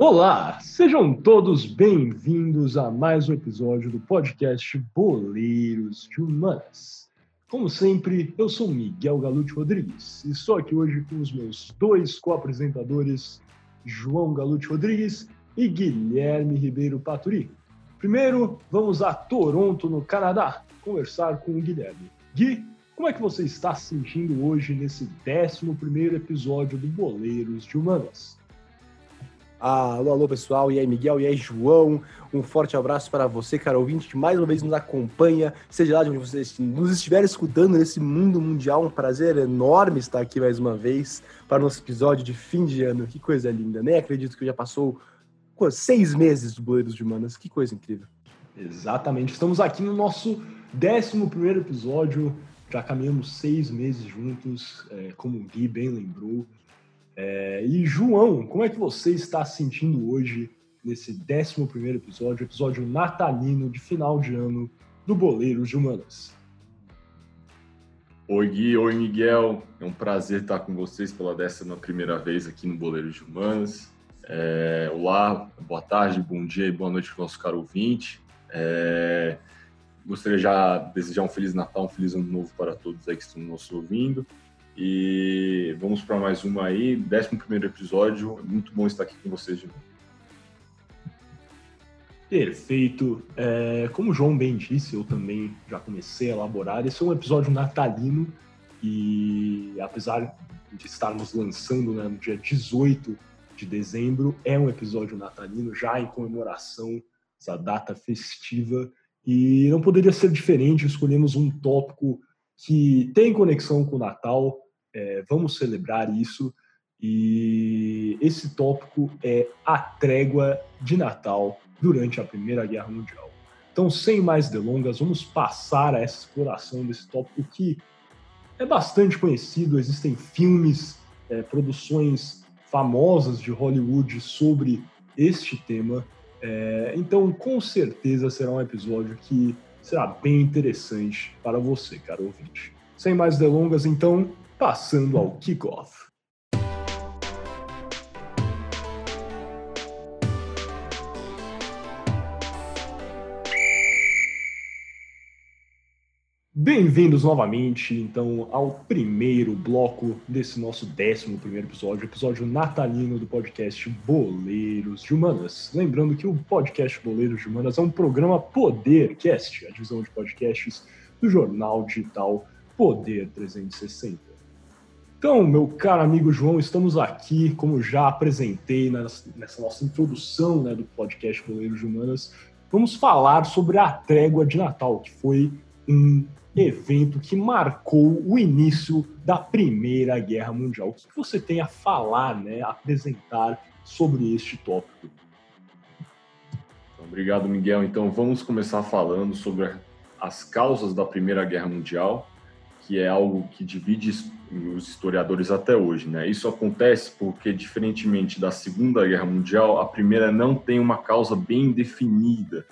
Olá, sejam todos bem-vindos a mais um episódio do podcast Boleiros de Humanas. Como sempre, eu sou Miguel Galute Rodrigues e estou aqui hoje com os meus dois co-apresentadores, João Galute Rodrigues e Guilherme Ribeiro Paturi. Primeiro, vamos a Toronto, no Canadá, conversar com o Guilherme. Gui, como é que você está se sentindo hoje nesse 11 primeiro episódio do Boleiros de Humanas? Alô, alô, pessoal. E aí, Miguel? E aí, João? Um forte abraço para você, cara ouvinte, que mais uma vez nos acompanha, seja lá de onde você nos estiver escutando nesse mundo mundial. Um prazer enorme estar aqui mais uma vez para o nosso episódio de fim de ano. Que coisa linda. Nem acredito que já passou seis meses do Boleiros de Humanas. Que coisa incrível. Exatamente. Estamos aqui no nosso 11 primeiro episódio. Já caminhamos seis meses juntos, é, como o Gui bem lembrou. É, e João, como é que você está se sentindo hoje nesse 11 episódio, episódio natalino de final de ano do Boleiros de Humanas? Oi Gui, oi Miguel, é um prazer estar com vocês pela décima primeira vez aqui no Boleiros de Humanas. É, olá, boa tarde, bom dia e boa noite para o nosso caro ouvinte. É, gostaria já de desejar um Feliz Natal, um Feliz Ano Novo para todos aí que estão nos ouvindo. E vamos para mais uma aí, 11 episódio. Muito bom estar aqui com vocês de novo. Perfeito. É, como o João bem disse, eu também já comecei a elaborar. Esse é um episódio natalino e, apesar de estarmos lançando né, no dia 18 de dezembro, é um episódio natalino, já em comemoração essa data festiva. E não poderia ser diferente, escolhemos um tópico que tem conexão com o Natal, é, vamos celebrar isso. E esse tópico é a trégua de Natal durante a Primeira Guerra Mundial. Então, sem mais delongas, vamos passar a essa exploração desse tópico que é bastante conhecido. Existem filmes, é, produções famosas de Hollywood sobre este tema. É, então, com certeza será um episódio que será bem interessante para você, caro ouvinte. Sem mais delongas, então, passando ao kickoff. Bem-vindos novamente, então, ao primeiro bloco desse nosso décimo primeiro episódio, episódio natalino do podcast Boleiros de Humanas. Lembrando que o podcast Boleiros de Humanas é um programa Podercast, a divisão de podcasts do jornal digital Poder 360. Então, meu caro amigo João, estamos aqui, como já apresentei nessa nossa introdução né, do podcast Boleiros de Humanas, vamos falar sobre a trégua de Natal, que foi um evento que marcou o início da Primeira Guerra Mundial. O que você tem a falar, né, a apresentar sobre este tópico? Obrigado, Miguel. Então, vamos começar falando sobre as causas da Primeira Guerra Mundial que é algo que divide os historiadores até hoje. Né? Isso acontece porque, diferentemente da Segunda Guerra Mundial, a Primeira não tem uma causa bem definida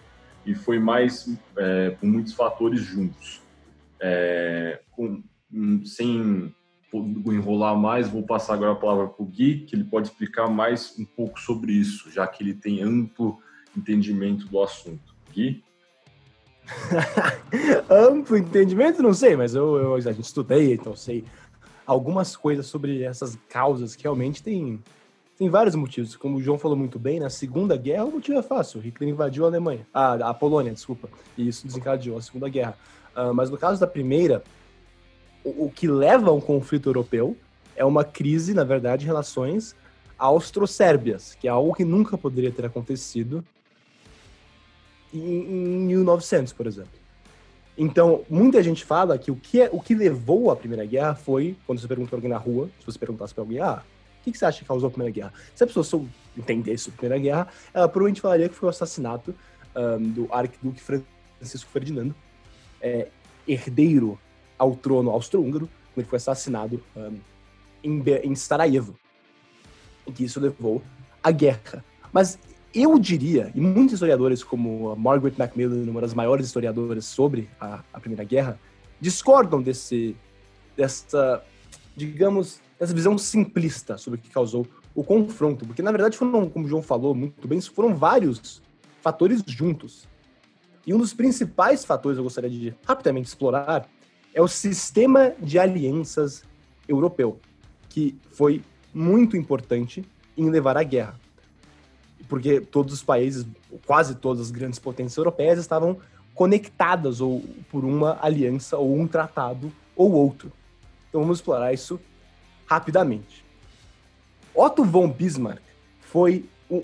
e foi mais é, com muitos fatores juntos. É, com, sem enrolar mais, vou passar agora a palavra para o Gui, que ele pode explicar mais um pouco sobre isso, já que ele tem amplo entendimento do assunto. Gui? Amplo entendimento, não sei, mas eu, eu, a gente estudei, então sei algumas coisas sobre essas causas que realmente tem, tem vários motivos. Como o João falou muito bem, na Segunda Guerra o motivo é fácil. Hitler invadiu a Alemanha, a, a Polônia, desculpa, e isso desencadeou a Segunda Guerra. Uh, mas no caso da Primeira, o, o que leva a um conflito europeu é uma crise, na verdade, de relações austro-sérbias, que é algo que nunca poderia ter acontecido em, 1900, por exemplo. Então, muita gente fala que o que, é, o que levou à Primeira Guerra foi, quando você pergunta para alguém na rua, se você perguntasse para alguém, ah, o que, que, você acha que causou a Primeira Guerra? Se a pessoa entendesse a Primeira Guerra, ela provavelmente falaria que foi o assassinato um, do arquiduque Francisco Ferdinando, é, herdeiro ao trono austro-húngaro, quando ele foi assassinado um, em, em Sarajevo. E que isso levou à guerra. Mas eu diria, e muitos historiadores, como Margaret Macmillan, uma das maiores historiadoras sobre a, a Primeira Guerra, discordam desse, dessa, digamos, dessa visão simplista sobre o que causou o confronto, porque na verdade foram, como o João falou muito bem, foram vários fatores juntos. E um dos principais fatores eu gostaria de rapidamente explorar é o sistema de alianças europeu, que foi muito importante em levar à guerra. Porque todos os países, quase todas as grandes potências europeias estavam conectadas ou por uma aliança ou um tratado ou outro. Então vamos explorar isso rapidamente. Otto von Bismarck foi um,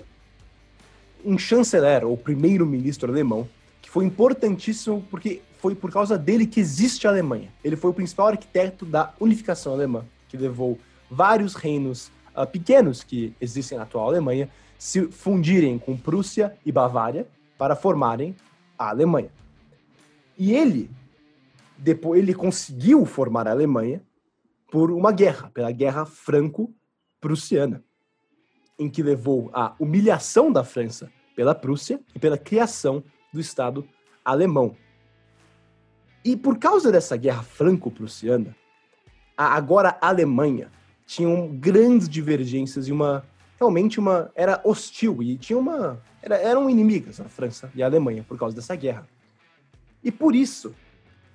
um chanceler ou primeiro-ministro alemão que foi importantíssimo porque foi por causa dele que existe a Alemanha. Ele foi o principal arquiteto da unificação alemã, que levou vários reinos uh, pequenos que existem na atual Alemanha se fundirem com Prússia e Bavária para formarem a Alemanha. E ele, depois, ele conseguiu formar a Alemanha por uma guerra, pela Guerra Franco-Prussiana, em que levou à humilhação da França pela Prússia e pela criação do Estado alemão. E por causa dessa guerra franco-prussiana, agora a Alemanha tinha grandes divergências e uma realmente uma era hostil e tinha uma era, eram inimigas a França e a Alemanha por causa dessa guerra. E por isso,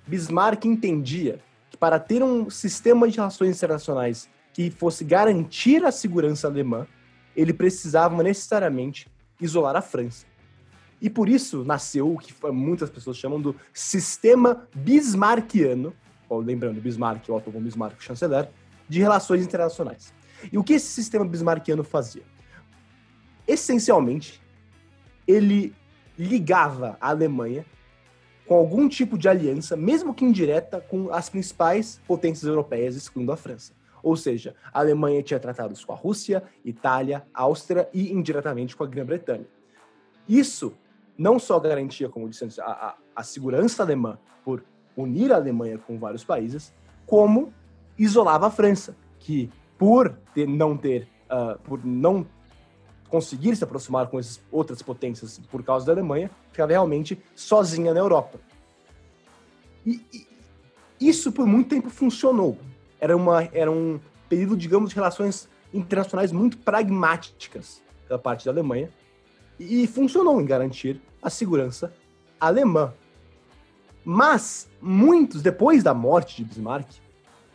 Bismarck entendia que para ter um sistema de relações internacionais que fosse garantir a segurança alemã, ele precisava necessariamente isolar a França. E por isso nasceu o que muitas pessoas chamam do sistema bismarckiano, lembrando Bismarck, Otto von Bismarck, chanceler, de relações internacionais. E o que esse sistema bismarckiano fazia? Essencialmente, ele ligava a Alemanha com algum tipo de aliança, mesmo que indireta, com as principais potências europeias, excluindo a França. Ou seja, a Alemanha tinha tratados com a Rússia, Itália, Áustria e indiretamente com a Grã-Bretanha. Isso não só garantia, como disse a, a, a segurança alemã por unir a Alemanha com vários países, como isolava a França, que por ter, não ter, uh, por não conseguir se aproximar com essas outras potências por causa da Alemanha, ficava realmente sozinha na Europa. E, e isso por muito tempo funcionou. Era, uma, era um período, digamos, de relações internacionais muito pragmáticas da parte da Alemanha e funcionou em garantir a segurança alemã. Mas muitos, depois da morte de Bismarck,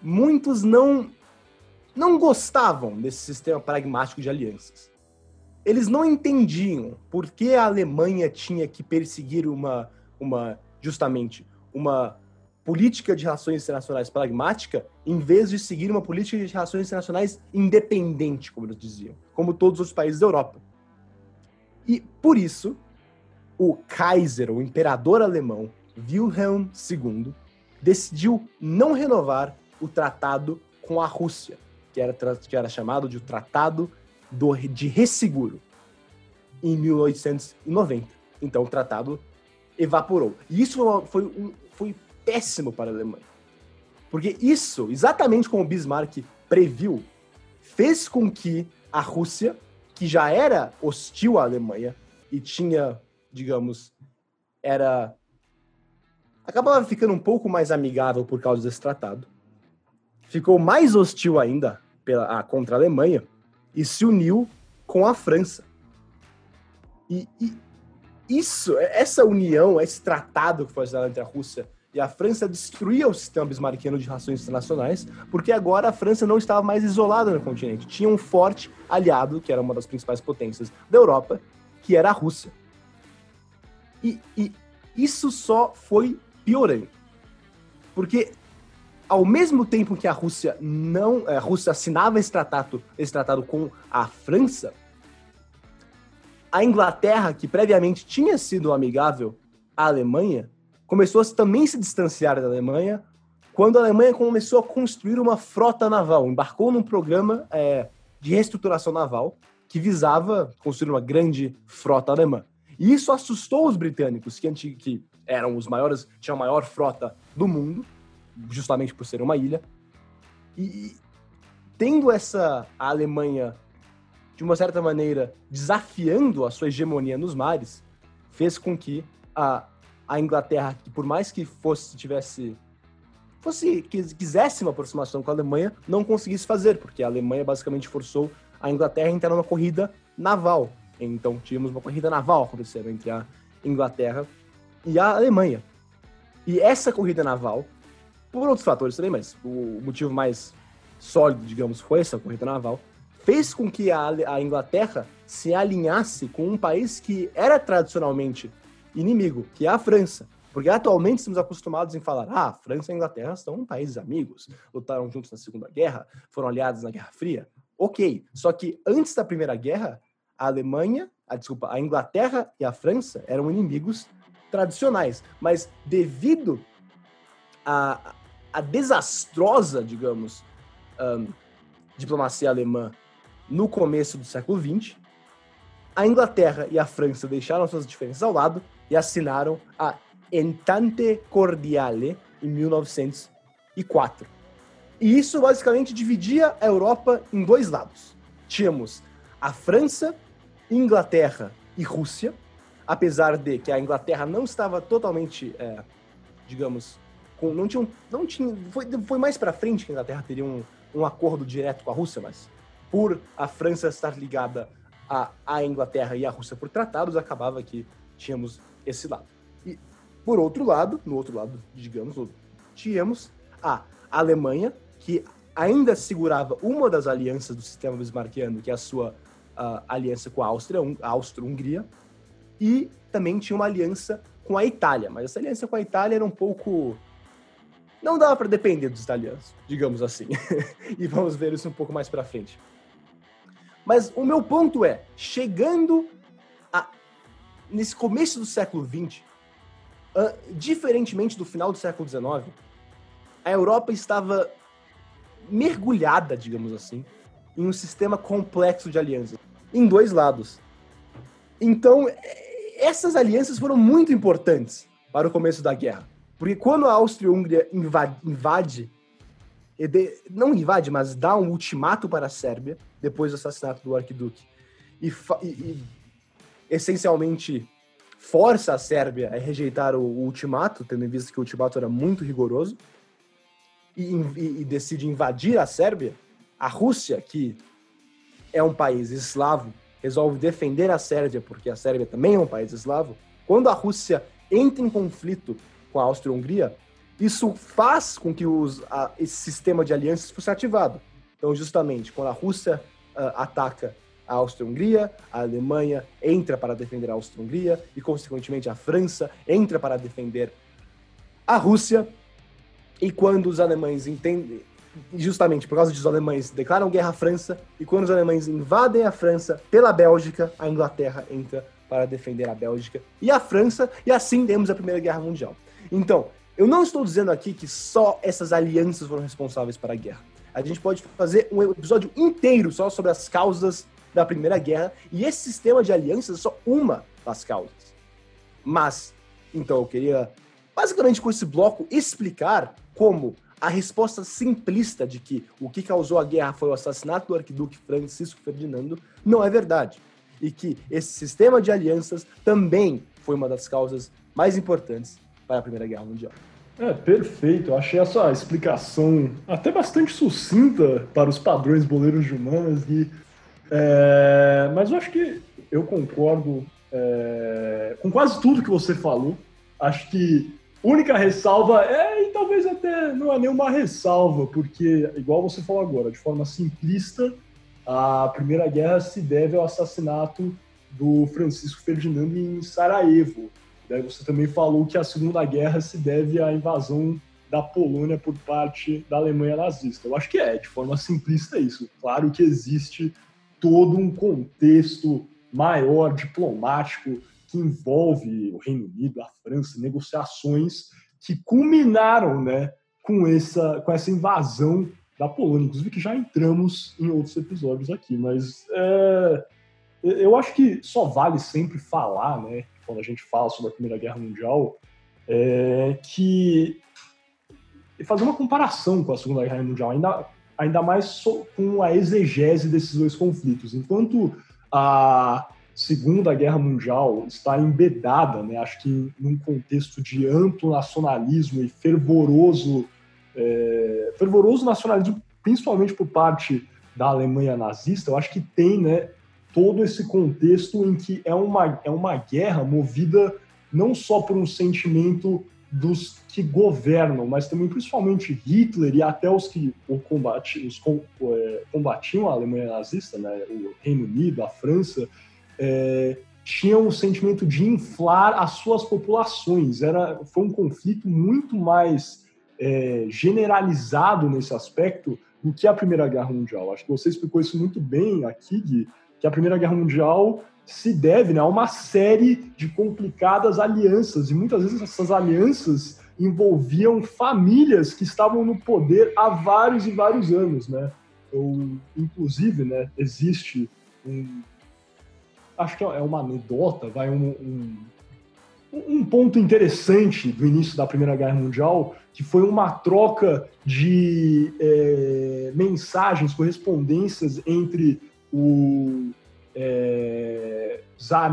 muitos não não gostavam desse sistema pragmático de alianças eles não entendiam por que a Alemanha tinha que perseguir uma, uma justamente, uma política de relações internacionais pragmática em vez de seguir uma política de relações internacionais independente, como eles diziam, como todos os países da Europa. E por isso, o Kaiser, o imperador alemão, Wilhelm II, decidiu não renovar o tratado com a Rússia, que era, que era chamado de Tratado do, de resseguro em 1890. Então o tratado evaporou. E isso foi, um, foi péssimo para a Alemanha. Porque isso, exatamente como Bismarck previu, fez com que a Rússia, que já era hostil à Alemanha e tinha, digamos, era acabava ficando um pouco mais amigável por causa desse tratado, ficou mais hostil ainda pela, a, contra a Alemanha e se uniu com a França. E, e isso, essa união, esse tratado que foi assinado entre a Rússia e a França destruía o sistema bismarckiano de relações internacionais, porque agora a França não estava mais isolada no continente. Tinha um forte aliado, que era uma das principais potências da Europa, que era a Rússia. E, e isso só foi piorando. Porque ao mesmo tempo que a Rússia não, a Rússia assinava esse tratado, esse tratado com a França, a Inglaterra, que previamente tinha sido amigável à Alemanha, começou a também se distanciar da Alemanha quando a Alemanha começou a construir uma frota naval, embarcou num programa é, de reestruturação naval que visava construir uma grande frota alemã. E isso assustou os britânicos, que, que eram os maiores, tinham a maior frota do mundo, justamente por ser uma ilha. E tendo essa a Alemanha de uma certa maneira desafiando a sua hegemonia nos mares, fez com que a, a Inglaterra, que por mais que fosse tivesse fosse quisesse uma aproximação com a Alemanha, não conseguisse fazer, porque a Alemanha basicamente forçou a Inglaterra entrar numa corrida naval. Então tínhamos uma corrida naval acontecendo entre a Inglaterra e a Alemanha. E essa corrida naval, por outros fatores também, mas o motivo mais sólido, digamos, foi essa corrida naval, fez com que a, a Inglaterra se alinhasse com um país que era tradicionalmente inimigo, que é a França. Porque atualmente estamos acostumados em falar, ah, França e Inglaterra são países amigos, lutaram juntos na Segunda Guerra, foram aliados na Guerra Fria. Ok, só que antes da Primeira Guerra, a Alemanha, a, desculpa, a Inglaterra e a França eram inimigos tradicionais, mas devido à, à desastrosa, digamos, um, diplomacia alemã no começo do século XX, a Inglaterra e a França deixaram suas diferenças ao lado e assinaram a Entente Cordiale em 1904. E isso basicamente dividia a Europa em dois lados. Tínhamos a França, Inglaterra e Rússia, apesar de que a Inglaterra não estava totalmente, é, digamos, com, não tinha, não tinha, foi, foi mais para frente que a Inglaterra teria um, um acordo direto com a Rússia, mas por a França estar ligada à, à Inglaterra e à Rússia por tratados, acabava que tínhamos esse lado. E, por outro lado, no outro lado, digamos, tínhamos a Alemanha, que ainda segurava uma das alianças do sistema bismarckiano, que é a sua aliança com a Áustria, a Áustria-Hungria, e também tinha uma aliança com a Itália, mas essa aliança com a Itália era um pouco não dava para depender dos italianos, digamos assim. e vamos ver isso um pouco mais para frente. Mas o meu ponto é, chegando a, nesse começo do século XX, uh, diferentemente do final do século XIX, a Europa estava mergulhada, digamos assim, em um sistema complexo de alianças, em dois lados. Então, essas alianças foram muito importantes para o começo da guerra. Porque quando a Áustria-Hungria invade, invade não invade, mas dá um ultimato para a Sérvia, depois do assassinato do arquiduque, e, e, e essencialmente força a Sérvia a rejeitar o, o, ultimato, tendo em vista que o ultimato era muito rigoroso, e, e, decide invadir a Sérvia, a Rússia, que é um país eslavo, resolve defender a Sérvia, porque a Sérvia também é um país eslavo. Quando a Rússia entra em conflito com a Áustria-Hungria, isso faz com que os, a, esse sistema de alianças fosse ativado. Então, justamente, quando a Rússia uh, ataca a Áustria-Hungria, a Alemanha entra para defender a Áustria-Hungria e, consequentemente, a França entra para defender a Rússia. E quando os alemães entendem, justamente por causa disso, os alemães declaram guerra à França, e quando os alemães invadem a França pela Bélgica, a Inglaterra entra para defender a Bélgica e a França, e assim temos a Primeira Guerra Mundial. Então, eu não estou dizendo aqui que só essas alianças foram responsáveis para a guerra. A gente pode fazer um episódio inteiro só sobre as causas da Primeira Guerra, e esse sistema de alianças é só uma das causas. Mas, então, eu queria, basicamente com esse bloco, explicar como a resposta simplista de que o que causou a guerra foi o assassinato do arquiduque Francisco Ferdinando não é verdade. E que esse sistema de alianças também foi uma das causas mais importantes para a Primeira Guerra Mundial. É, perfeito. Eu achei essa explicação até bastante sucinta para os padrões boleiros de humanas. E, é, mas eu acho que eu concordo é, com quase tudo que você falou. Acho que única ressalva é, e talvez até não é nenhuma ressalva, porque, igual você falou agora, de forma simplista, a Primeira Guerra se deve ao assassinato do Francisco Ferdinando em Sarajevo. Daí você também falou que a Segunda Guerra se deve à invasão da Polônia por parte da Alemanha nazista. Eu acho que é, de forma simplista, isso. Claro que existe todo um contexto maior, diplomático, que envolve o Reino Unido, a França, negociações que culminaram né, com, essa, com essa invasão da Polônia. Inclusive, que já entramos em outros episódios aqui, mas é, eu acho que só vale sempre falar, né, quando a gente fala sobre a Primeira Guerra Mundial, é que fazer uma comparação com a Segunda Guerra Mundial, ainda, ainda mais com a exegese desses dois conflitos. Enquanto a Segunda Guerra Mundial está embedada, né, acho que num contexto de amplo nacionalismo e fervoroso, é, fervoroso nacionalismo, principalmente por parte da Alemanha nazista, eu acho que tem né, todo esse contexto em que é uma, é uma guerra movida não só por um sentimento dos que governam, mas também principalmente Hitler e até os que o combate, os é, combatiam a Alemanha nazista, né, o Reino Unido, a França, é, tinham o sentimento de inflar as suas populações. Era, foi um conflito muito mais é, generalizado nesse aspecto do que a Primeira Guerra Mundial. Acho que você explicou isso muito bem aqui, Gui, que a Primeira Guerra Mundial se deve né, a uma série de complicadas alianças, e muitas vezes essas alianças envolviam famílias que estavam no poder há vários e vários anos. Né? Eu, inclusive, né, existe um. Acho que é uma anedota, vai um, um um ponto interessante do início da Primeira Guerra Mundial, que foi uma troca de é, mensagens, correspondências entre o é, Tsar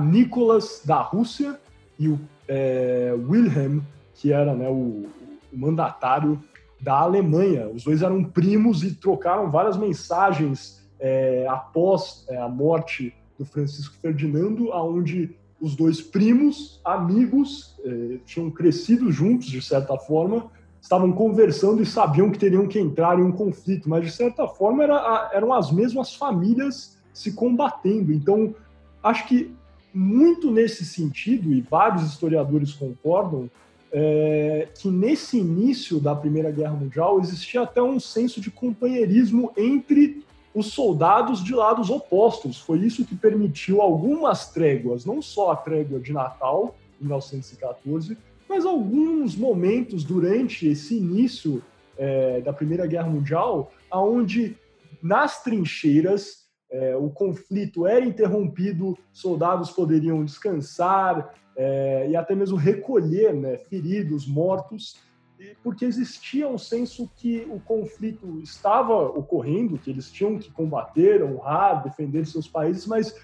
da Rússia e o é, Wilhelm, que era né, o, o mandatário da Alemanha. Os dois eram primos e trocaram várias mensagens é, após é, a morte do Francisco Ferdinando, aonde os dois primos, amigos, eh, tinham crescido juntos, de certa forma, estavam conversando e sabiam que teriam que entrar em um conflito, mas de certa forma era, eram as mesmas famílias se combatendo. Então, acho que muito nesse sentido, e vários historiadores concordam, é, que nesse início da Primeira Guerra Mundial existia até um senso de companheirismo entre os soldados de lados opostos. Foi isso que permitiu algumas tréguas, não só a trégua de Natal, em 1914, mas alguns momentos durante esse início é, da Primeira Guerra Mundial, aonde nas trincheiras é, o conflito era interrompido, soldados poderiam descansar é, e até mesmo recolher né, feridos, mortos, porque existia um senso que o conflito estava ocorrendo, que eles tinham que combater, honrar, defender seus países, mas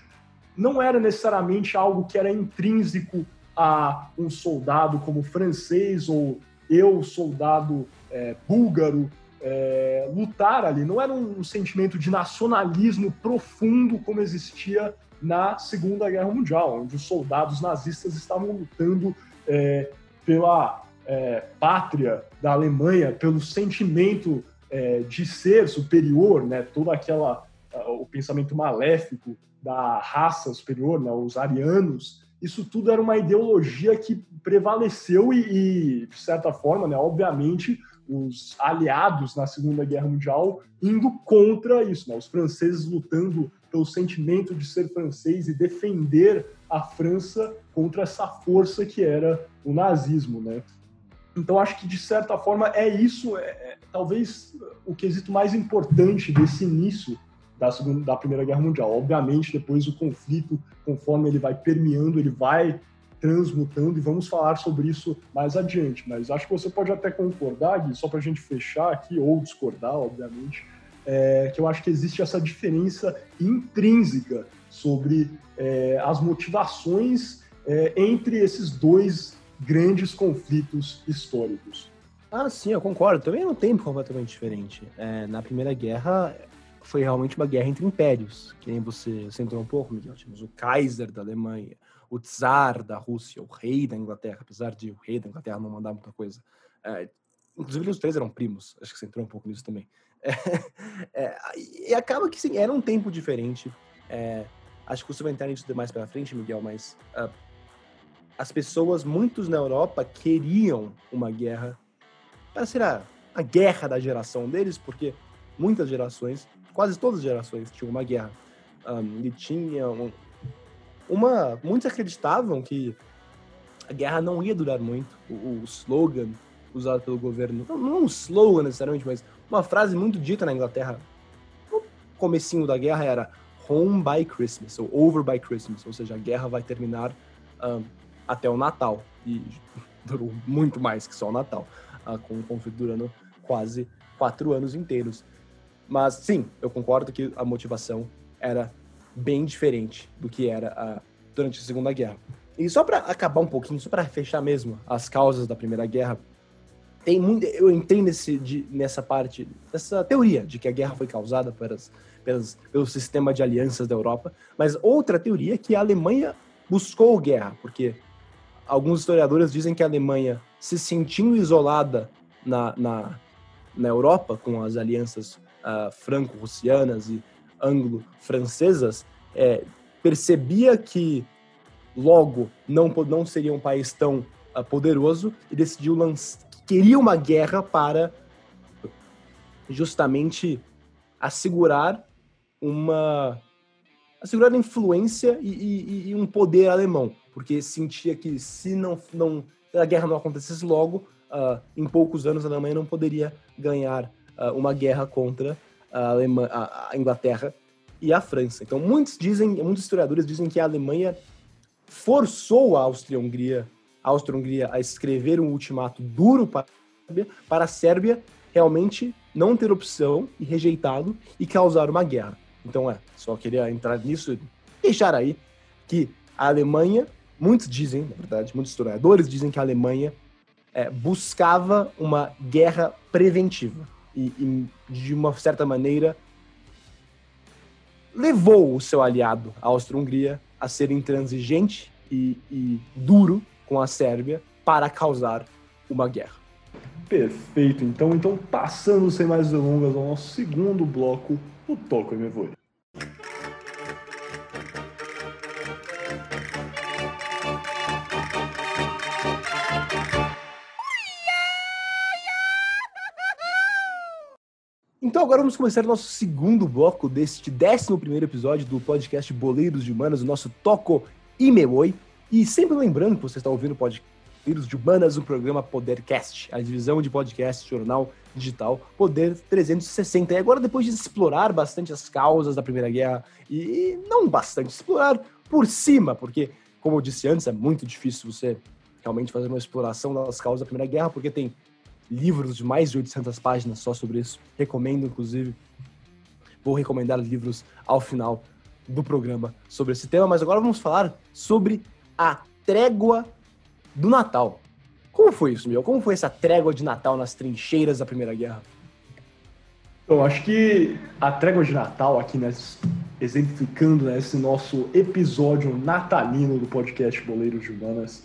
não era necessariamente algo que era intrínseco a um soldado como francês ou eu, soldado é, búlgaro, é, lutar ali. Não era um sentimento de nacionalismo profundo como existia na Segunda Guerra Mundial, onde os soldados nazistas estavam lutando é, pela é, pátria da Alemanha, pelo sentimento é, de ser superior, né, todo aquela o pensamento maléfico da raça superior, né, os arianos, isso tudo era uma ideologia que prevaleceu e, e de certa forma, né, obviamente, os aliados na Segunda Guerra Mundial indo contra isso, né, os franceses lutando pelo sentimento de ser francês e defender a França contra essa força que era o nazismo, né? Então, acho que, de certa forma, é isso, é, é, talvez, o quesito mais importante desse início da, segunda, da Primeira Guerra Mundial. Obviamente, depois o conflito, conforme ele vai permeando, ele vai transmutando, e vamos falar sobre isso mais adiante. Mas acho que você pode até concordar, Gui, só para a gente fechar aqui, ou discordar, obviamente, é, que eu acho que existe essa diferença intrínseca sobre é, as motivações é, entre esses dois grandes conflitos históricos. Ah, sim, eu concordo. Também é um tempo completamente diferente. É, na Primeira Guerra foi realmente uma guerra entre impérios, que nem você centrou um pouco, Miguel. Tínhamos o Kaiser da Alemanha, o Tsar da Rússia, o rei da Inglaterra, apesar de o rei da Inglaterra não mandar muita coisa. É, inclusive, os três eram primos, acho que você entrou um pouco nisso também. É, é, e acaba que, sim, era um tempo diferente. É, acho que você vai entrar nisso mais pela frente, Miguel, mas uh, as pessoas, muitos na Europa, queriam uma guerra para ser a, a guerra da geração deles, porque muitas gerações, quase todas as gerações, tinham uma guerra. Um, e tinham uma. Muitos acreditavam que a guerra não ia durar muito. O, o slogan usado pelo governo, não, não um slogan necessariamente, mas uma frase muito dita na Inglaterra no comecinho da guerra era Home by Christmas, ou Over by Christmas, ou seja, a guerra vai terminar um, até o Natal. E durou muito mais que só o Natal, uh, com o conflito durando quase quatro anos inteiros. Mas sim, eu concordo que a motivação era bem diferente do que era uh, durante a Segunda Guerra. E só para acabar um pouquinho, só para fechar mesmo as causas da Primeira Guerra, tem muito, eu entrei nesse, de, nessa parte, nessa teoria de que a guerra foi causada pelas, pelas, pelo sistema de alianças da Europa. Mas outra teoria é que a Alemanha buscou guerra, porque alguns historiadores dizem que a Alemanha, se sentindo isolada na, na, na Europa, com as alianças uh, franco-russianas e anglo-francesas, é, percebia que logo não, não seria um país tão uh, poderoso e decidiu lançar, queria uma guerra para justamente assegurar uma assegurar influência e, e, e, um poder alemão, porque sentia que se não, não a guerra não acontecesse logo, uh, em poucos anos a Alemanha não poderia ganhar uma guerra contra a, Alemanha, a, a Inglaterra e a França. Então muitos dizem, muitos historiadores dizem que a Alemanha forçou a Áustria-Hungria, a Áustria-Hungria a escrever um ultimato duro para, para a Sérvia realmente não ter opção e rejeitado e causar uma guerra. Então é, só queria entrar nisso e deixar aí que a Alemanha, muitos dizem, na verdade, muitos historiadores dizem que a Alemanha é, buscava uma guerra preventiva e, e, de uma certa maneira, levou o seu aliado, a Áustria-Hungria, a ser intransigente e, e duro com a Sérvia para causar uma guerra. Perfeito, então, então passando sem mais delongas ao nosso segundo bloco, o Toco e Mevoi. Então agora vamos começar o nosso segundo bloco deste 11 primeiro episódio do podcast Boleiros de Humanas, o nosso Toco e Mevoi. E sempre lembrando que você está ouvindo o podcast Vírus de Humanas, o programa Podercast, a divisão de podcast jornal digital Poder 360. E agora, depois de explorar bastante as causas da Primeira Guerra, e não bastante, explorar por cima, porque, como eu disse antes, é muito difícil você realmente fazer uma exploração das causas da Primeira Guerra, porque tem livros de mais de 800 páginas só sobre isso. Recomendo, inclusive, vou recomendar livros ao final do programa sobre esse tema, mas agora vamos falar sobre a trégua do Natal. Como foi isso, meu? Como foi essa trégua de Natal nas trincheiras da Primeira Guerra? Eu acho que a trégua de Natal aqui, né, exemplificando né, esse nosso episódio natalino do podcast Boleiros de Humanas,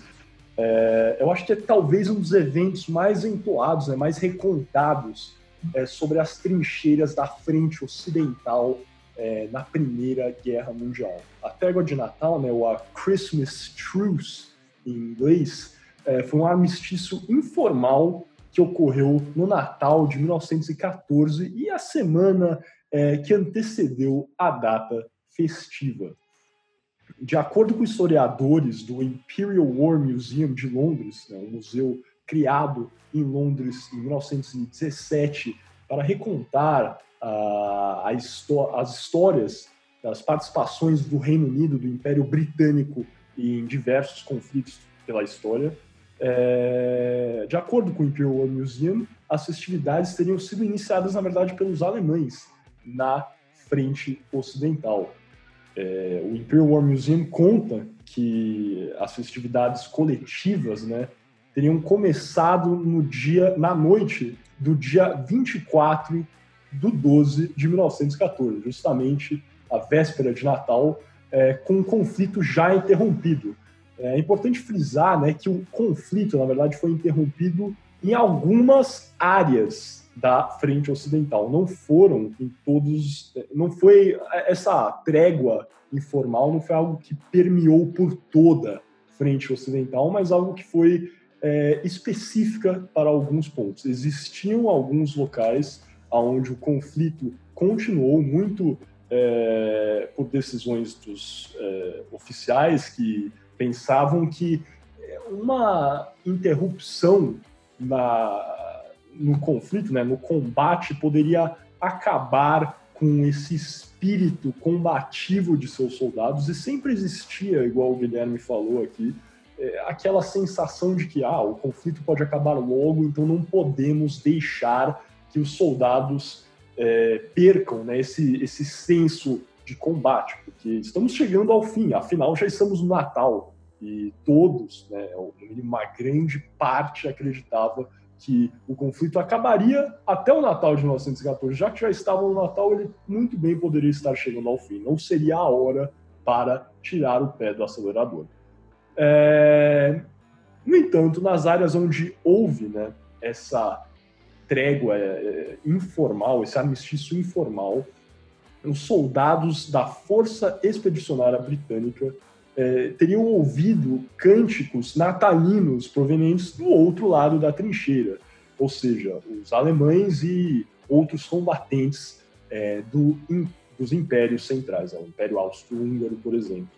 é, eu acho que é talvez um dos eventos mais entoados, né, mais recontados é, sobre as trincheiras da frente ocidental é, na Primeira Guerra Mundial. A trégua de Natal, né, ou a Christmas Truce, em inglês, é, foi um armistício informal que ocorreu no Natal de 1914 e a semana é, que antecedeu a data festiva. De acordo com historiadores do Imperial War Museum de Londres, né, um museu criado em Londres em 1917 para recontar uh, as histórias das participações do Reino Unido, do Império Britânico em diversos conflitos pela história. É, de acordo com o Imperial War Museum, as festividades teriam sido iniciadas, na verdade, pelos alemães na frente ocidental. É, o Imperial War Museum conta que as festividades coletivas né, teriam começado no dia, na noite do dia 24 do 12 de 1914, justamente a véspera de Natal, é, com um conflito já interrompido. É importante frisar né, que o conflito, na verdade, foi interrompido em algumas áreas da frente ocidental. Não foram em todos. Não foi essa trégua informal, não foi algo que permeou por toda a frente ocidental, mas algo que foi é, específica para alguns pontos. Existiam alguns locais onde o conflito continuou muito é, por decisões dos é, oficiais que pensavam que uma interrupção na, no conflito, né, no combate, poderia acabar com esse espírito combativo de seus soldados. E sempre existia, igual o Guilherme falou aqui, é, aquela sensação de que ah, o conflito pode acabar logo, então não podemos deixar que os soldados é, percam né, esse, esse senso de combate, porque estamos chegando ao fim, afinal já estamos no Natal. E todos, né, uma grande parte acreditava que o conflito acabaria até o Natal de 1914. Já que já estava no Natal, ele muito bem poderia estar chegando ao fim. Não seria a hora para tirar o pé do acelerador. É... No entanto, nas áreas onde houve né, essa trégua é, informal, esse armistício informal, os soldados da Força Expedicionária Britânica é, teriam ouvido cânticos natalinos provenientes do outro lado da trincheira, ou seja, os alemães e outros combatentes é, do, in, dos impérios centrais, né, o Império Austro-Húngaro, por exemplo.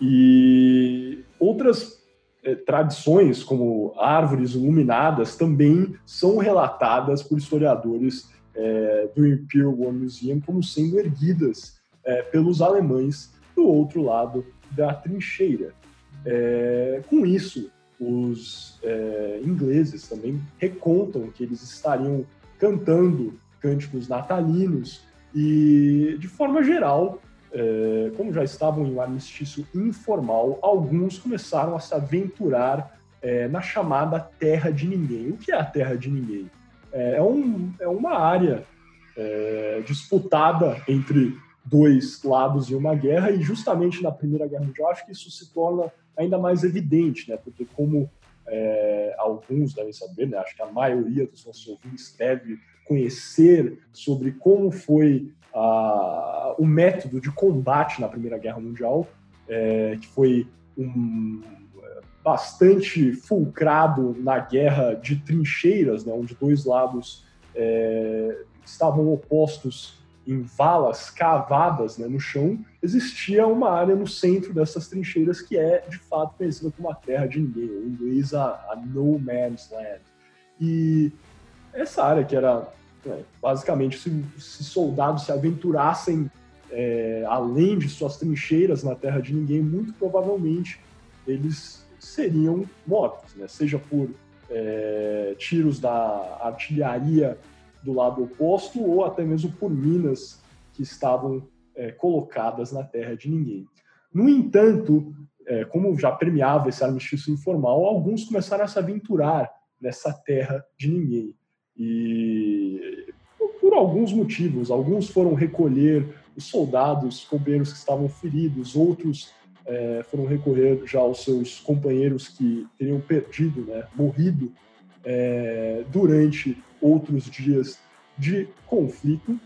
E outras é, tradições, como árvores iluminadas, também são relatadas por historiadores é, do Imperial War Museum como sendo erguidas é, pelos alemães do outro lado da trincheira. É, com isso, os é, ingleses também recontam que eles estariam cantando cânticos natalinos e, de forma geral, é, como já estavam em um armistício informal, alguns começaram a se aventurar é, na chamada Terra de Ninguém. O que é a Terra de Ninguém? É, é um, é uma área é, disputada entre dois lados de uma guerra e justamente na Primeira Guerra Mundial acho que isso se torna ainda mais evidente, né? Porque como é, alguns devem saber, né? Acho que a maioria dos nossos ouvintes deve conhecer sobre como foi a, o método de combate na Primeira Guerra Mundial, é, que foi um, bastante fulcrado na guerra de trincheiras, né? Onde dois lados é, estavam opostos em valas cavadas né, no chão, existia uma área no centro dessas trincheiras que é, de fato, conhecida como a terra de ninguém, em inglês a, a no man's land. E essa área que era, né, basicamente, se, se, soldados se aventurassem é, além de suas trincheiras na terra de ninguém, muito provavelmente eles seriam mortos, né, seja por é, tiros da artilharia do lado oposto ou até mesmo por minas que estavam é, colocadas na terra de ninguém. No entanto, é, como já premiava esse armistício informal, alguns começaram a se aventurar nessa terra de ninguém. E por alguns motivos, alguns foram recolher os soldados, companheiros que estavam feridos, outros é, foram recorrer já aos seus companheiros que teriam perdido, né, morrido é, durante outros dias de conflito.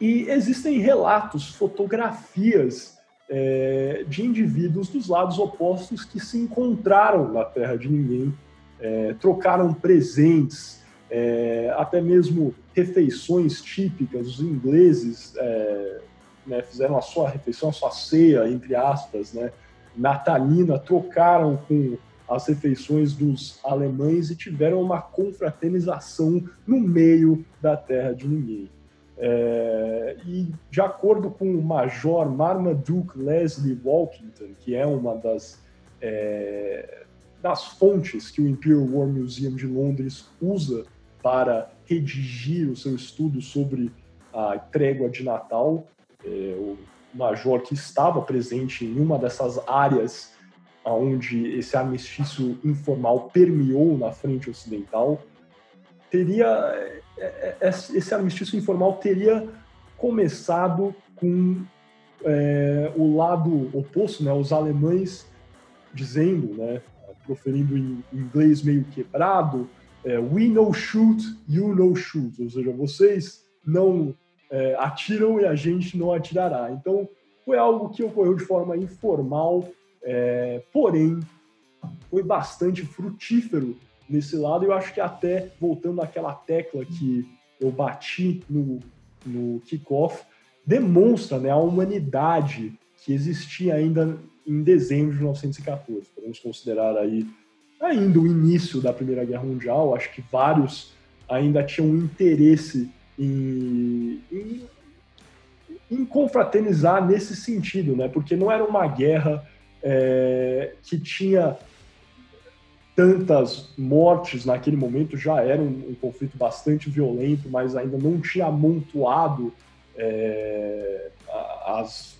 E existem relatos, fotografias é, de indivíduos dos lados opostos que se encontraram na Terra de Ninguém, é, trocaram presentes, é, até mesmo refeições típicas. Os ingleses é, né, fizeram a sua refeição, a sua ceia, entre aspas, né, natalina, trocaram com as refeições dos alemães e tiveram uma confraternização no meio da terra de ninguém. É, e de acordo com o Major Marmaduke Leslie Walkington, que é uma das, é, das fontes que o Imperial War Museum de Londres usa para redigir o seu estudo sobre a trégua de Natal, é, o major que estava presente em uma dessas áreas onde esse armistício informal permeou na frente ocidental, teria é, é, é, esse armistício informal teria começado com é, o lado oposto, né, os alemães dizendo, né, proferindo em inglês meio quebrado, é, we no shoot, you no shoot, ou seja, vocês não é, atiram e a gente não atirará. Então, foi algo que ocorreu de forma informal é, porém, foi bastante frutífero nesse lado. Eu acho que até, voltando àquela tecla que eu bati no, no kickoff, demonstra né, a humanidade que existia ainda em dezembro de 1914. Podemos considerar aí ainda o início da Primeira Guerra Mundial. Acho que vários ainda tinham interesse em, em, em confraternizar nesse sentido, né? Porque não era uma guerra é, que tinha tantas mortes naquele momento, já era um, um conflito bastante violento, mas ainda não tinha amontoado é, a, as,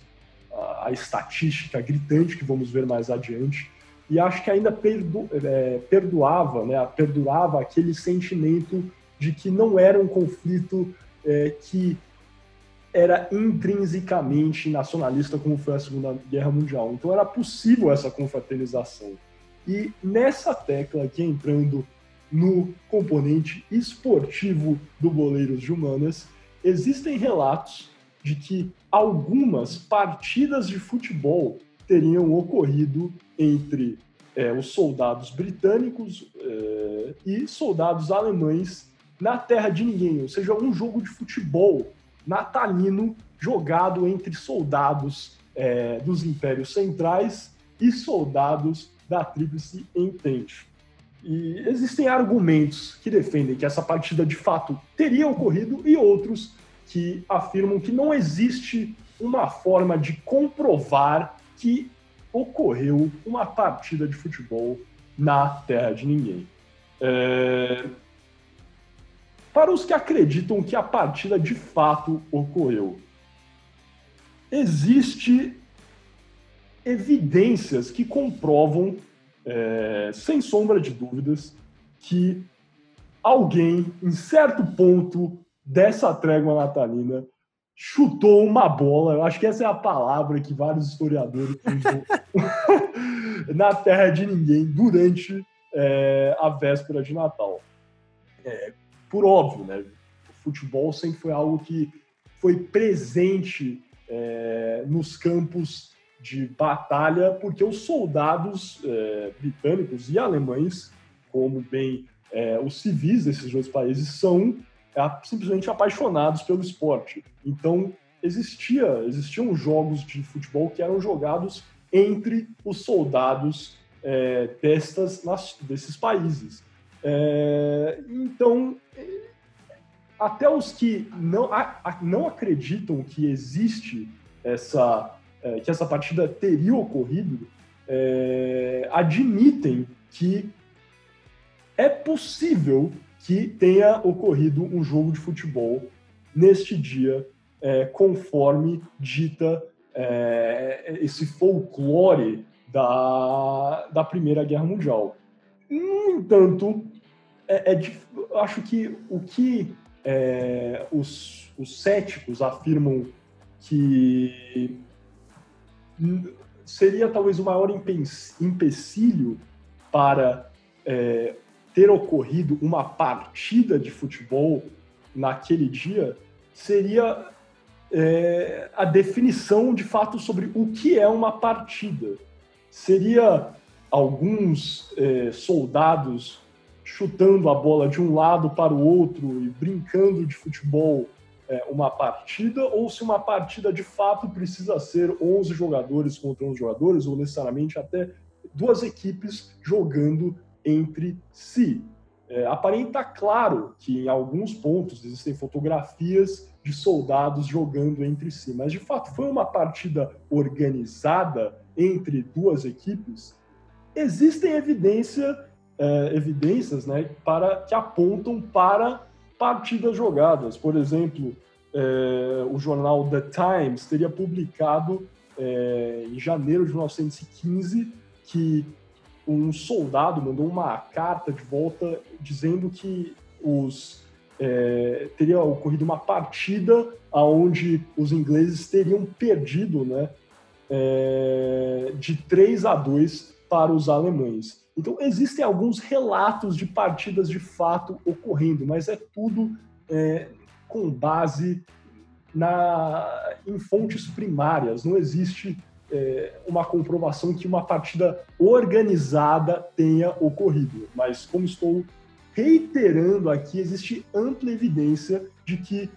a, a, estatística gritante que vamos ver mais adiante. e acho que ainda perdo, é, perdoava, né, perdurava aquele sentimento de que não era um conflito é, que era intrinsecamente nacionalista como foi a Segunda Guerra Mundial. Então era possível essa confraternização. E nessa tecla aqui entrando no componente esportivo do Boleiros de Humanas, existem relatos de que algumas partidas de futebol teriam ocorrido entre é, os soldados britânicos é, e soldados alemães na terra de ninguém, ou seja, um jogo de futebol natalino jogado entre soldados é, dos impérios centrais e soldados da Tríplice Entente. E existem argumentos que defendem que essa partida de fato teria ocorrido e outros que afirmam que não existe uma forma de comprovar que ocorreu uma partida de futebol na terra de ninguém. É... Para os que acreditam que a partida de fato ocorreu, existe evidências que comprovam, é, sem sombra de dúvidas, que alguém, em certo ponto dessa trégua natalina, chutou uma bola. Eu acho que essa é a palavra que vários historiadores usam na terra de ninguém durante é, a véspera de Natal. É, por óbvio, né? O futebol sempre foi algo que foi presente é, nos campos de batalha, porque os soldados é, britânicos e alemães, como bem é, os civis desses dois países, são é, simplesmente apaixonados pelo esporte. Então, existia, existiam jogos de futebol que eram jogados entre os soldados é, destas, nas, desses países. É, então, até os que não, a, não acreditam que existe essa é, que essa partida teria ocorrido, é, admitem que é possível que tenha ocorrido um jogo de futebol neste dia, é, conforme dita é, esse folclore da, da Primeira Guerra Mundial. No entanto, é, é acho que o que é, os, os céticos afirmam que seria talvez o maior empecilho para é, ter ocorrido uma partida de futebol naquele dia seria é, a definição de fato sobre o que é uma partida. Seria alguns é, soldados chutando a bola de um lado para o outro e brincando de futebol é, uma partida ou se uma partida de fato precisa ser 11 jogadores contra 11 jogadores ou necessariamente até duas equipes jogando entre si. É, aparenta claro que em alguns pontos existem fotografias de soldados jogando entre si, mas de fato foi uma partida organizada entre duas equipes. Existem evidência é, evidências né, para, que apontam para partidas jogadas. Por exemplo, é, o jornal The Times teria publicado é, em janeiro de 1915 que um soldado mandou uma carta de volta dizendo que os é, teria ocorrido uma partida aonde os ingleses teriam perdido, né, é, de 3 a 2 para os alemães. Então, existem alguns relatos de partidas de fato ocorrendo, mas é tudo é, com base na, em fontes primárias. Não existe é, uma comprovação que uma partida organizada tenha ocorrido. Mas, como estou reiterando aqui, existe ampla evidência de que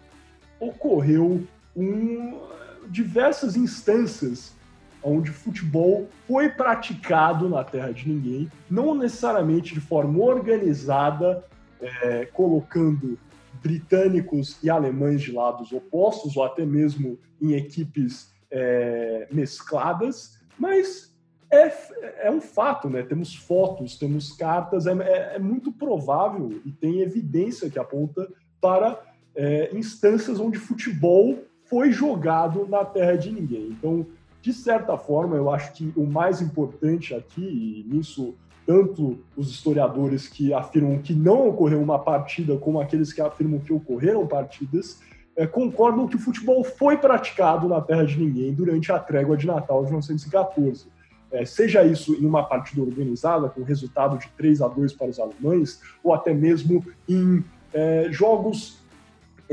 ocorreu um, diversas instâncias onde futebol foi praticado na terra de ninguém, não necessariamente de forma organizada, é, colocando britânicos e alemães de lados opostos, ou até mesmo em equipes é, mescladas, mas é, é um fato, né? Temos fotos, temos cartas, é, é, é muito provável e tem evidência que aponta para é, instâncias onde futebol foi jogado na terra de ninguém. Então, De certa forma, eu acho que o mais importante aqui, e nisso tanto os historiadores que afirmam que não ocorreu uma partida, como aqueles que afirmam que ocorreram partidas, é, concordam que o futebol foi praticado na terra de ninguém durante a trégua de Natal de 1914. É, seja isso em uma partida organizada, com resultado de 3 a 2 para os alemães, ou até mesmo em é, jogos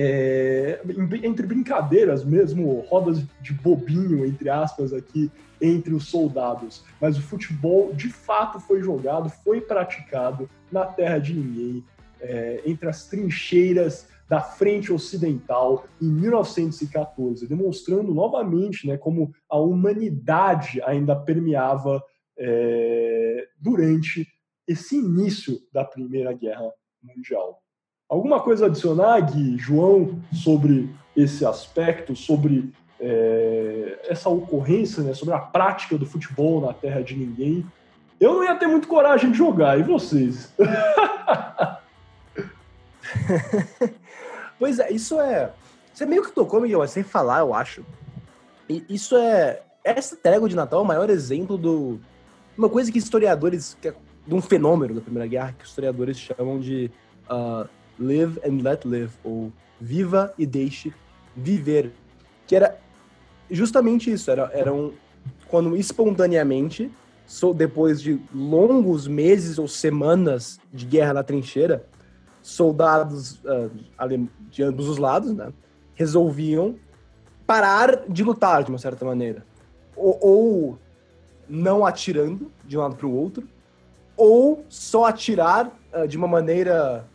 é, entre brincadeiras mesmo, rodas de bobinho, entre aspas, aqui, entre os soldados. Mas o futebol, de fato, foi jogado, foi praticado na terra de ninguém, é, entre as trincheiras da frente ocidental em 1914, demonstrando novamente né, como a humanidade ainda permeava é, durante esse início da Primeira Guerra Mundial. Alguma coisa adicionar, Gui, João, sobre esse aspecto, sobre é, essa ocorrência, né, sobre a prática do futebol na terra de ninguém? Eu não ia ter muito coragem de jogar, e vocês? pois é, isso é. Você meio que tocou, Miguel, sem falar, eu acho. E isso é. Essa trégua de Natal é o maior exemplo do. Uma coisa que historiadores. É, de um fenômeno da Primeira Guerra que historiadores chamam de uh, live and let live, ou viva e deixe viver. Que era justamente isso, era, era um, quando espontaneamente, so, depois de longos meses ou semanas de guerra na trincheira, soldados uh, de ambos os lados, né, resolviam parar de lutar de uma certa maneira. Ou, ou não atirando de um lado para o outro, ou só atirar uh, de uma maneira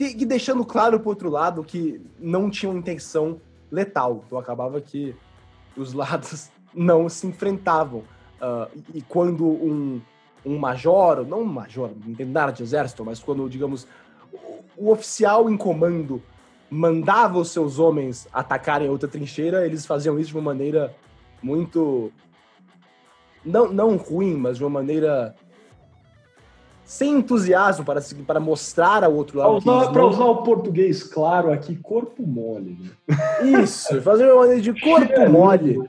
e, deixando claro para outro lado que não tinham intenção letal. Então acabava que os lados não se enfrentavam. Uh, e quando um, um major, não um major, não tem nada de exército, mas quando, digamos, o oficial em comando mandava os seus homens atacarem outra trincheira, eles faziam isso de uma maneira muito. Não, não ruim, mas de uma maneira sem entusiasmo para, para mostrar ao outro lado. Para usar, o português claro aqui, corpo mole. Né? Isso, fazer uma maneira de corpo é mole.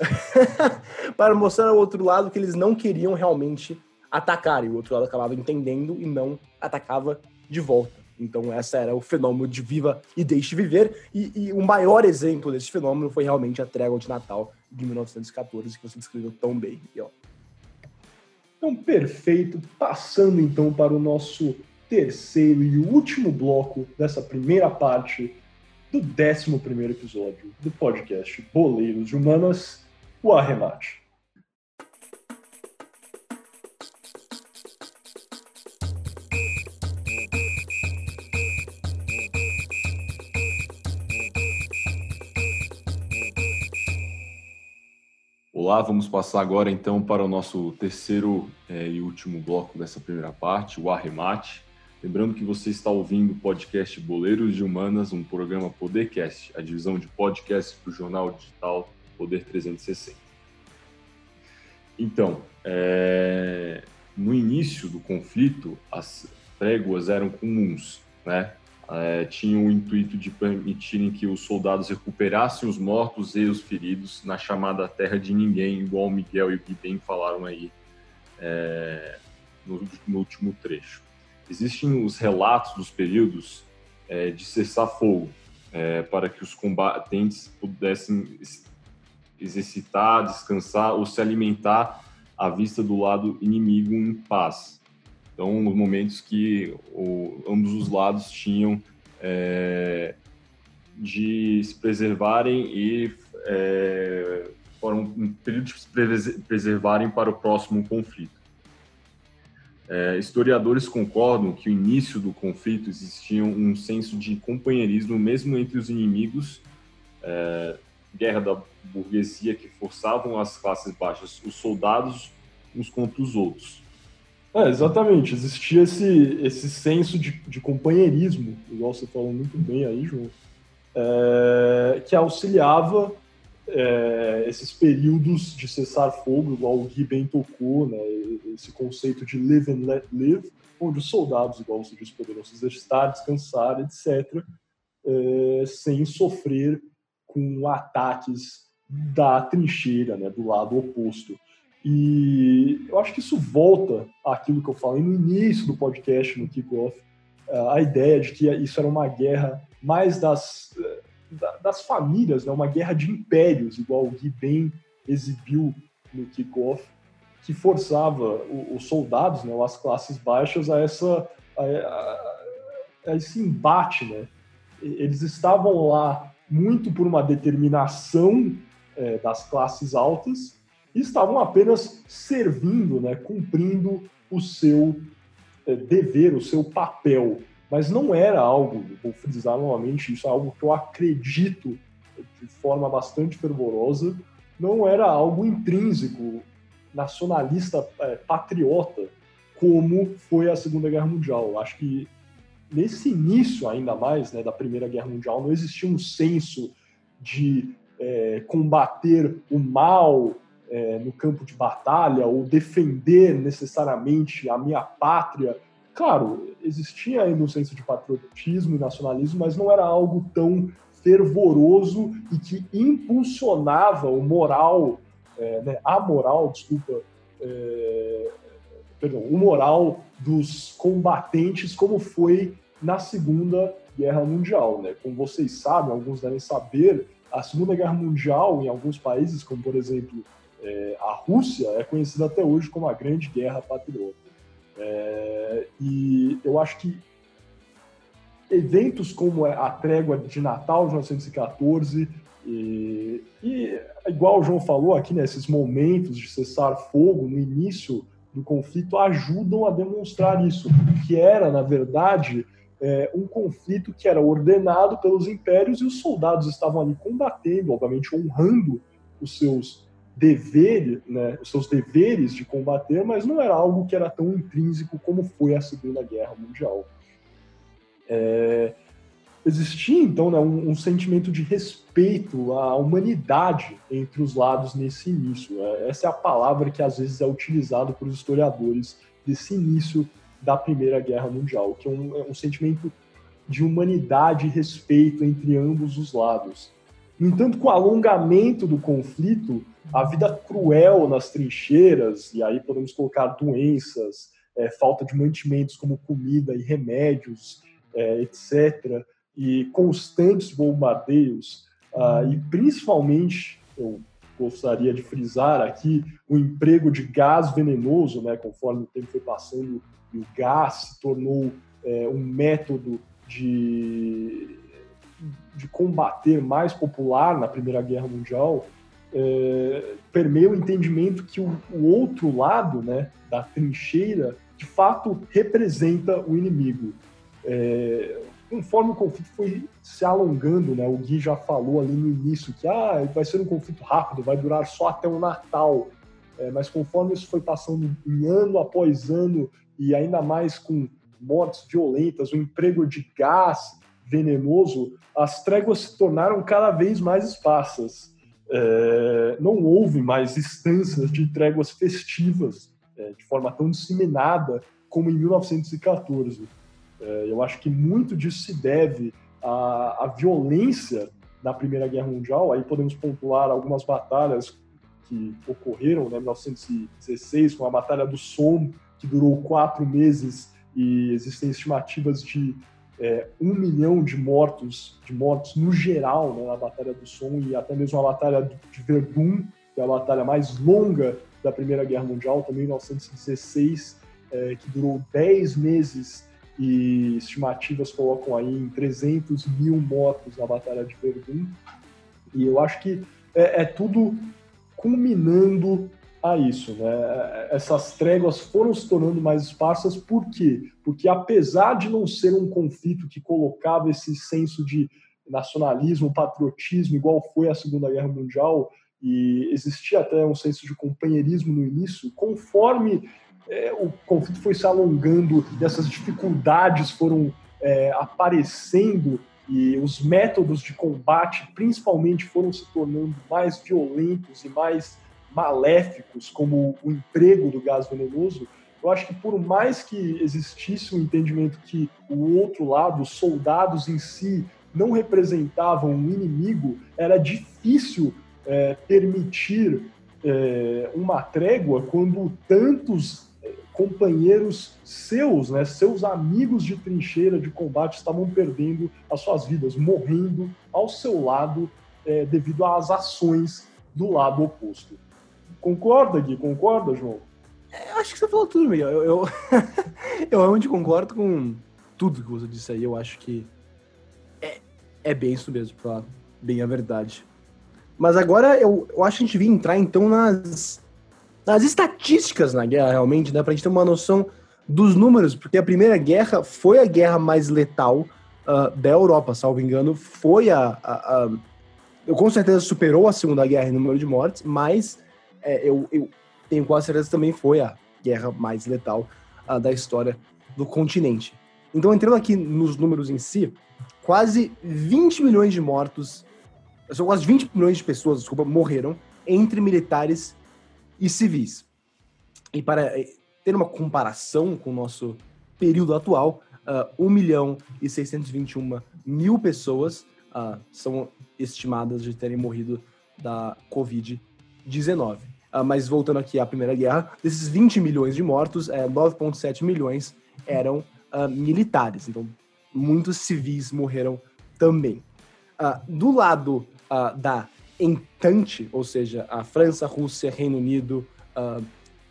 para mostrar ao outro lado que eles não queriam realmente atacar. E o outro lado acabava entendendo e não atacava de volta. Então, essa era o fenômeno de viva e deixe viver. E, e o maior exemplo desse fenômeno foi realmente a trégua de Natal de 1914, que você descreveu tão bem. E, ó, então, perfeito. Passando então para o nosso terceiro e último bloco dessa primeira parte do 11 episódio do podcast Boleiros de Humanas, o arremate. Olá, vamos passar agora então para o nosso terceiro é, e último bloco dessa primeira parte, o arremate. Lembrando que você está ouvindo o podcast Boleiros de Humanas, um programa Podercast, a divisão de podcast do jornal digital Poder 360. Então, é, no início do conflito, as tréguas eram comuns, né? É, o intuito de permitirem que os soldados recuperassem os mortos e os feridos na chamada Terra de Ninguém, igual o Miguel e o Gui bem falaram aí é, no, no, último trecho. Existem os relatos dos períodos é, de cessar-fogo, é, para que os combatentes pudessem exercitar, descansar ou se alimentar à vista do lado inimigo em paz. Então, os momentos que o, ambos os lados tinham é, de se preservarem e é, para um, um, período de se preservarem para o próximo conflito. É, historiadores concordam que o início do conflito existia um senso de companheirismo mesmo entre os inimigos, é, guerra da burguesia que forçavam as classes baixas, os soldados uns contra os outros. É, exatamente. Existia esse, esse senso de, de companheirismo, igual você falou muito bem aí, João, é, que auxiliava é, esses períodos de cessar-fogo, igual o Gui bem tocou, né, esse conceito de live and let live, onde os soldados, igual você disse, poderiam se exercitar, descansar, etc., é, sem sofrer com ataques da trincheira, né, do lado oposto. E eu acho que isso volta àquilo que eu falei no início do podcast, no kickoff, a ideia de que isso era uma guerra mais das, das famílias, né, uma guerra de impérios, igual o Gui bem exibiu no kickoff, que forçava os soldados, né, as classes baixas, a, essa, a, a, a esse embate. Né? Eles estavam lá muito por uma determinação é, das classes altas e estavam apenas servindo, né, cumprindo o seu é, dever, o seu papel. Mas não era algo, vou frisar novamente, isso é algo que eu acredito de forma bastante fervorosa, não era algo intrínseco, nacionalista, é, patriota, como foi a Segunda Guerra Mundial. Acho que nesse início, ainda mais, né, da Primeira Guerra Mundial, não existia um senso de é, combater o mal é, no campo de batalha ou defender necessariamente a minha pátria. Claro, existia ainda um senso de patriotismo e nacionalismo, mas não era algo tão fervoroso e que impulsionava o moral, é, né, a moral, desculpa, é, perdão, o moral dos combatentes como foi na Segunda Guerra Mundial. Né? Como vocês sabem, alguns devem saber, a Segunda Guerra Mundial, em alguns países, como por exemplo é, a Rússia, é conhecida até hoje como a Grande Guerra Patriota. É, e eu acho que eventos como a trégua de Natal de 1914 e, e igual o João falou aqui, né, esses momentos de cessar fogo no início do conflito ajudam a demonstrar isso, que era, na verdade, é, um conflito que era ordenado pelos impérios e os soldados estavam ali combatendo, obviamente honrando os seus deveres, né, os seus deveres de combater, mas não era algo que era tão intrínseco como foi a Segunda Guerra Mundial. É, existia então né, um, um, sentimento de respeito à humanidade entre os lados nesse início. É, essa é a palavra que às vezes é utilizada por historiadores desse início da Primeira Guerra Mundial, que é um, é um sentimento de humanidade e respeito entre ambos os lados. No entanto, com o alongamento do conflito, a vida cruel nas trincheiras, e aí podemos colocar doenças, é, falta de mantimentos como comida e remédios, é, etc., e constantes bombardeios, uh, e principalmente, eu gostaria de frisar aqui, o emprego de gás venenoso, né, conforme o tempo foi passando, e o gás se tornou é, um método de, de combater mais popular na Primeira Guerra Mundial, é, permeia o entendimento que o, o outro lado né, da trincheira de fato representa o inimigo. É, conforme o conflito foi se alongando, né, o Gui já falou ali no início que ah, vai ser um conflito rápido, vai durar só até o Natal. É, mas conforme isso foi passando em ano após ano, e ainda mais com mortes violentas, o emprego de gás venenoso, as tréguas se tornaram cada vez mais esparsas. É, não houve mais instâncias de tréguas festivas é, de forma tão disseminada como em 1914. É, eu acho que muito disso se deve à, à, violência da Primeira Guerra Mundial. Aí podemos pontuar algumas batalhas que ocorreram né, em 1916, com a Batalha do Somme, que durou quatro meses e existem estimativas de é, um milhão de mortos, de mortos no geral né, na Batalha do Somme e até mesmo a Batalha de Verdun, que é a batalha mais longa da Primeira Guerra Mundial, também em 1916, é, que durou 10 meses e estimativas colocam aí em 300 mil mortos na Batalha de Verdun. E eu acho que é, é tudo culminando a isso. Né? Essas tréguas foram se tornando mais esparsas, por quê? Porque apesar de não ser um conflito que colocava esse senso de nacionalismo, patriotismo, igual foi a Segunda Guerra Mundial, e existia até um senso de companheirismo no início, conforme é, o conflito foi se alongando e essas dificuldades foram é, aparecendo e os métodos de combate, principalmente, foram se tornando mais violentos e mais maléficos, como o emprego do gás venenoso, eu acho que por mais que existisse um entendimento que o outro lado, os soldados em si, não representavam um inimigo, era difícil é, permitir é, uma trégua quando tantos é, companheiros seus, né, seus amigos de trincheira, de combate, estavam perdendo as suas vidas, morrendo ao seu lado é, devido às ações do lado oposto. Concorda, Gui? Concorda, João? É, eu acho que você falou tudo, Miguel. Eu, eu, eu realmente concordo com tudo que você disse aí. Eu acho que é, é bem isso mesmo, pra bem a verdade. Mas agora eu, eu acho que a gente devia entrar então nas, nas estatísticas na guerra, realmente, né? Pra gente ter uma noção dos números, porque a Primeira Guerra foi a guerra mais letal uh, da Europa, salvo engano. Foi a, a, a. Com certeza superou a Segunda Guerra em número de mortes, mas é, eu, eu tenho quase certeza também foi a guerra mais letal uh, da história do continente. Então, entrando aqui nos números em si, quase 20 milhões de mortos são quase 20 milhões de pessoas, desculpa, morreram entre militares e civis. E para eh, ter uma comparação com o nosso período atual, uh, 1 milhão e 621 mil pessoas uh, são estimadas de terem morrido da Covid-19. Uh, ah, mas voltando aqui à Primeira Guerra, desses 20 milhões de mortos, 9,7 milhões eram militares. Então, muitos civis morreram também. do lado da Entente, ou seja, a França, Rússia, Reino Unido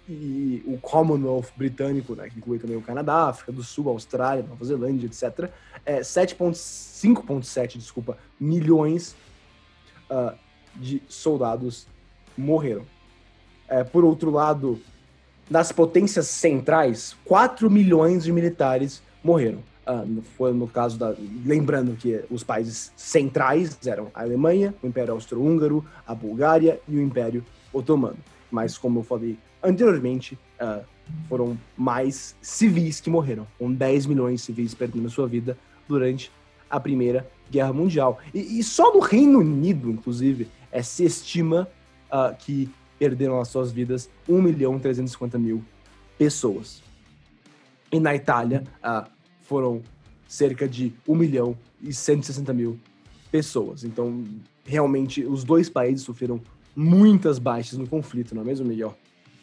e o Commonwealth britânico, né, que inclui também o Canadá, África do Sul, Austrália, Nova Zelândia, etc., é 7,5,7, desculpa, milhões de soldados morreram. É, por outro lado, nas potências centrais, 4 milhões de militares morreram. Uh, foi no caso da. Lembrando que os países centrais eram a Alemanha, o Império Austro-Húngaro, a Bulgária e o Império Otomano. Mas, como eu falei anteriormente, uh, foram mais civis que morreram, com 10 milhões de civis perdendo sua vida durante a Primeira Guerra Mundial. E, e só no Reino Unido, inclusive, é, se estima uh, que perderam as suas vidas 1 milhão e 350 mil pessoas. E na Itália, uh, foram cerca de 1 milhão e 160 mil pessoas. Então, realmente, os dois países sofreram muitas baixas no conflito, não é mesmo, Miguel?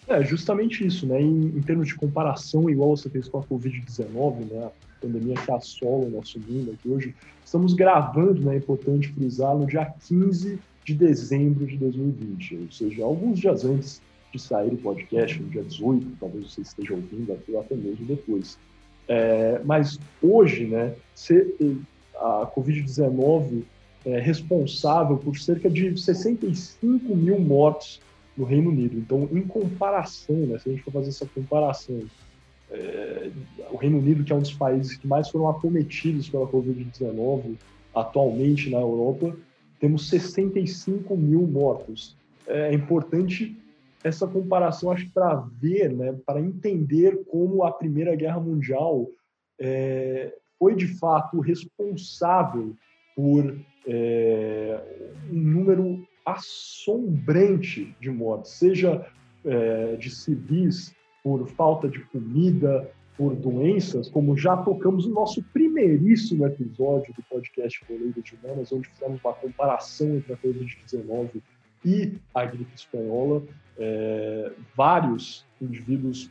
É, justamente isso, né? Em, em termos de comparação, igual você fez com a Covid-19, né? A pandemia que assola o nosso mundo aqui hoje. Estamos gravando, né? É importante frisar, no dia 15 de dezembro de 2020, ou seja, alguns dias antes de sair o podcast, no dia 18, talvez você esteja ouvindo aqui, até mesmo depois. É, mas hoje, né, a Covid-19 é responsável por cerca de 65 mil mortos no Reino Unido. Então, em comparação, né, se a gente for fazer essa comparação, é, o Reino Unido, que é um dos países que mais foram acometidos pela Covid-19 atualmente na Europa, temos 65 mil mortos. É importante essa comparação, acho para ver, né, para entender como a Primeira Guerra Mundial é, foi de fato responsável por é, um número assombrante de mortes, seja é, de civis por falta de comida, por doenças, como já tocamos no nosso primeiríssimo episódio do podcast Boleiro de Humanas, onde fizemos uma comparação entre a Covid-19 e a gripe espanhola. É, vários indivíduos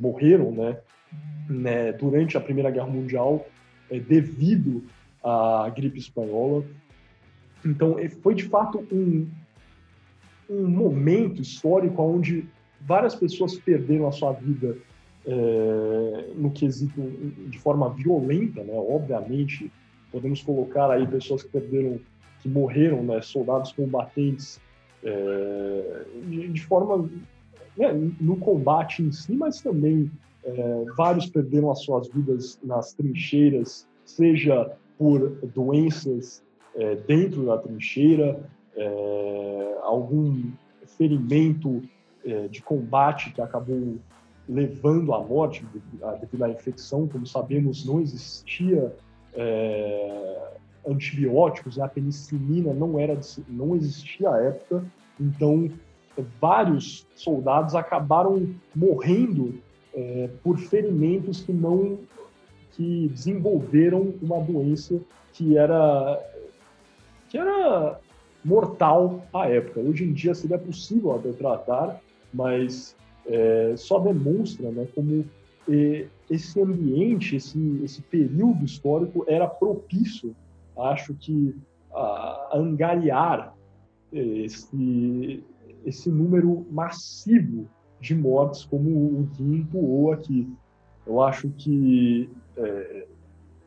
morreram né, né, durante a Primeira Guerra Mundial é, devido à gripe espanhola. Então, foi de fato um, um momento histórico onde várias pessoas perderam a sua vida é, no quesito de forma violenta, né? Obviamente, podemos colocar aí pessoas que perderam, que morreram, né? Soldados combatentes é, de, de, forma né, no combate em si, mas também é, vários perderam as suas vidas nas trincheiras, seja por doenças dentro da trincheira, algum ferimento de combate que acabou levando à morte devido à infecção. Como sabemos, não existia é, antibióticos, né? a penicilina não era não existia à época, então vários soldados acabaram morrendo é, por ferimentos que não que desenvolveram uma doença que era que era mortal à época. Hoje em dia seria possível até tratar, mas é, só demonstra né, como é, esse ambiente, esse, esse período histórico era propício, acho que, a, angariar esse, esse número massivo de mortes como o Gui empurrou aqui. Eu acho que é,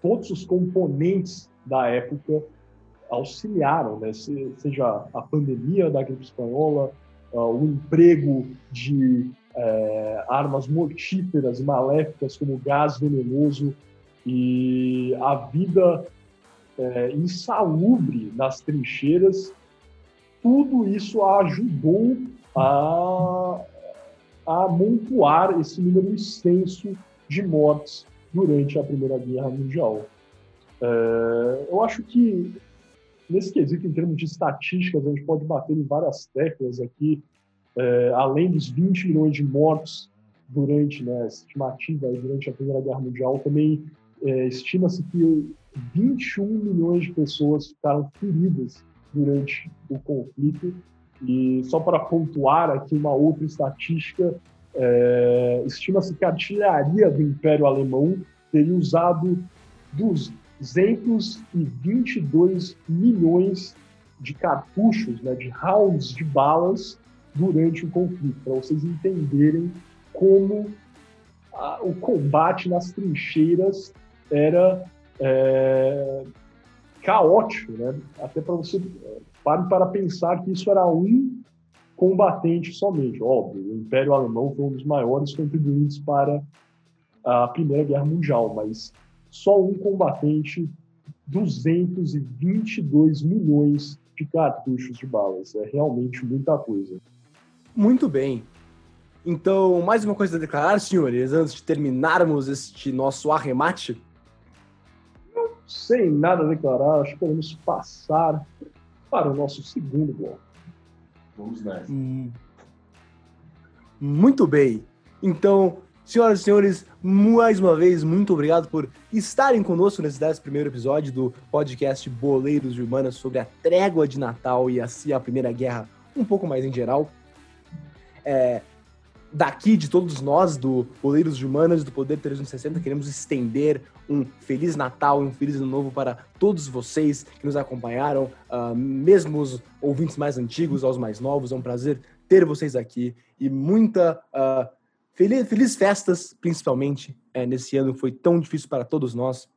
todos os componentes da época auxiliaram, né? seja a pandemia da gripe espanhola, o emprego de uh, armas mortíferas, maléficas como gás venenoso e a vida uh, insalubre nas trincheiras, tudo isso ajudou a, a amontoar esse número extenso de mortes durante a Primeira Guerra Mundial. É, eu acho que nesse quesito, em termos de estatísticas, a gente pode bater em várias teclas aqui, é, além dos 20 milhões de mortos durante, né, estimativa durante a Primeira Guerra Mundial, também é, estima-se que 21 milhões de pessoas ficaram feridas durante o conflito. E só para pontuar aqui uma outra estatística, é, estima-se que a artilharia do Império Alemão teria usado dos 222 milhões de cartuchos, né, de rounds de balas durante o conflito, para vocês entenderem como a, o combate nas trincheiras era é, caótico, né? Até para você pare para pensar que isso era um combatente somente. Óbvio, o Império Alemão foi um dos maiores contribuintes para a Primeira Guerra Mundial, mas só um combatente, 222 milhões de cartuchos de balas. É realmente muita coisa. Muito bem. Então, mais uma coisa a declarar, senhores, antes de terminarmos este nosso arremate? Não sem nada a declarar, acho que podemos passar para o nosso segundo bloco. Vamos nessa. Hum. Muito bem. Então, Senhoras e senhores, mais uma vez, muito obrigado por estarem conosco nesse 11 primeiro episódio do podcast Boleiros de Humanas sobre a trégua de Natal e assim a Primeira Guerra, um pouco mais em geral. É, daqui, de todos nós, do Boleiros de Humanas do Poder 360, queremos estender um Feliz Natal e um Feliz Ano Novo para todos vocês que nos acompanharam, uh, mesmo os ouvintes mais antigos aos mais novos. É um prazer ter vocês aqui e muita. Uh, Feliz, feliz festas, principalmente, é, nesse ano foi tão difícil para todos nós.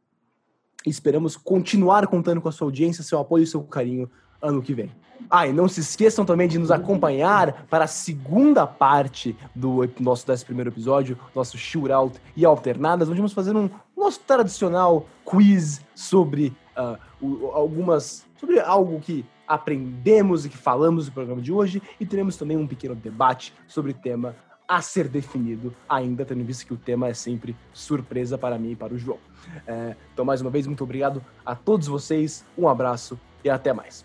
Esperamos continuar contando com a sua audiência, seu apoio e seu carinho ano que vem. Ah, e não se esqueçam também de nos acompanhar para a segunda parte do nosso décimo primeiro episódio, nosso shootout e alternadas, onde vamos fazer um nosso tradicional quiz sobre uh, algumas sobre algo que aprendemos e que falamos no programa de hoje e teremos também um pequeno debate sobre o tema a ser definido ainda, tendo visto que o tema é sempre surpresa para mim e para o João. É, então, mais uma vez, muito obrigado a todos vocês, um abraço e até mais.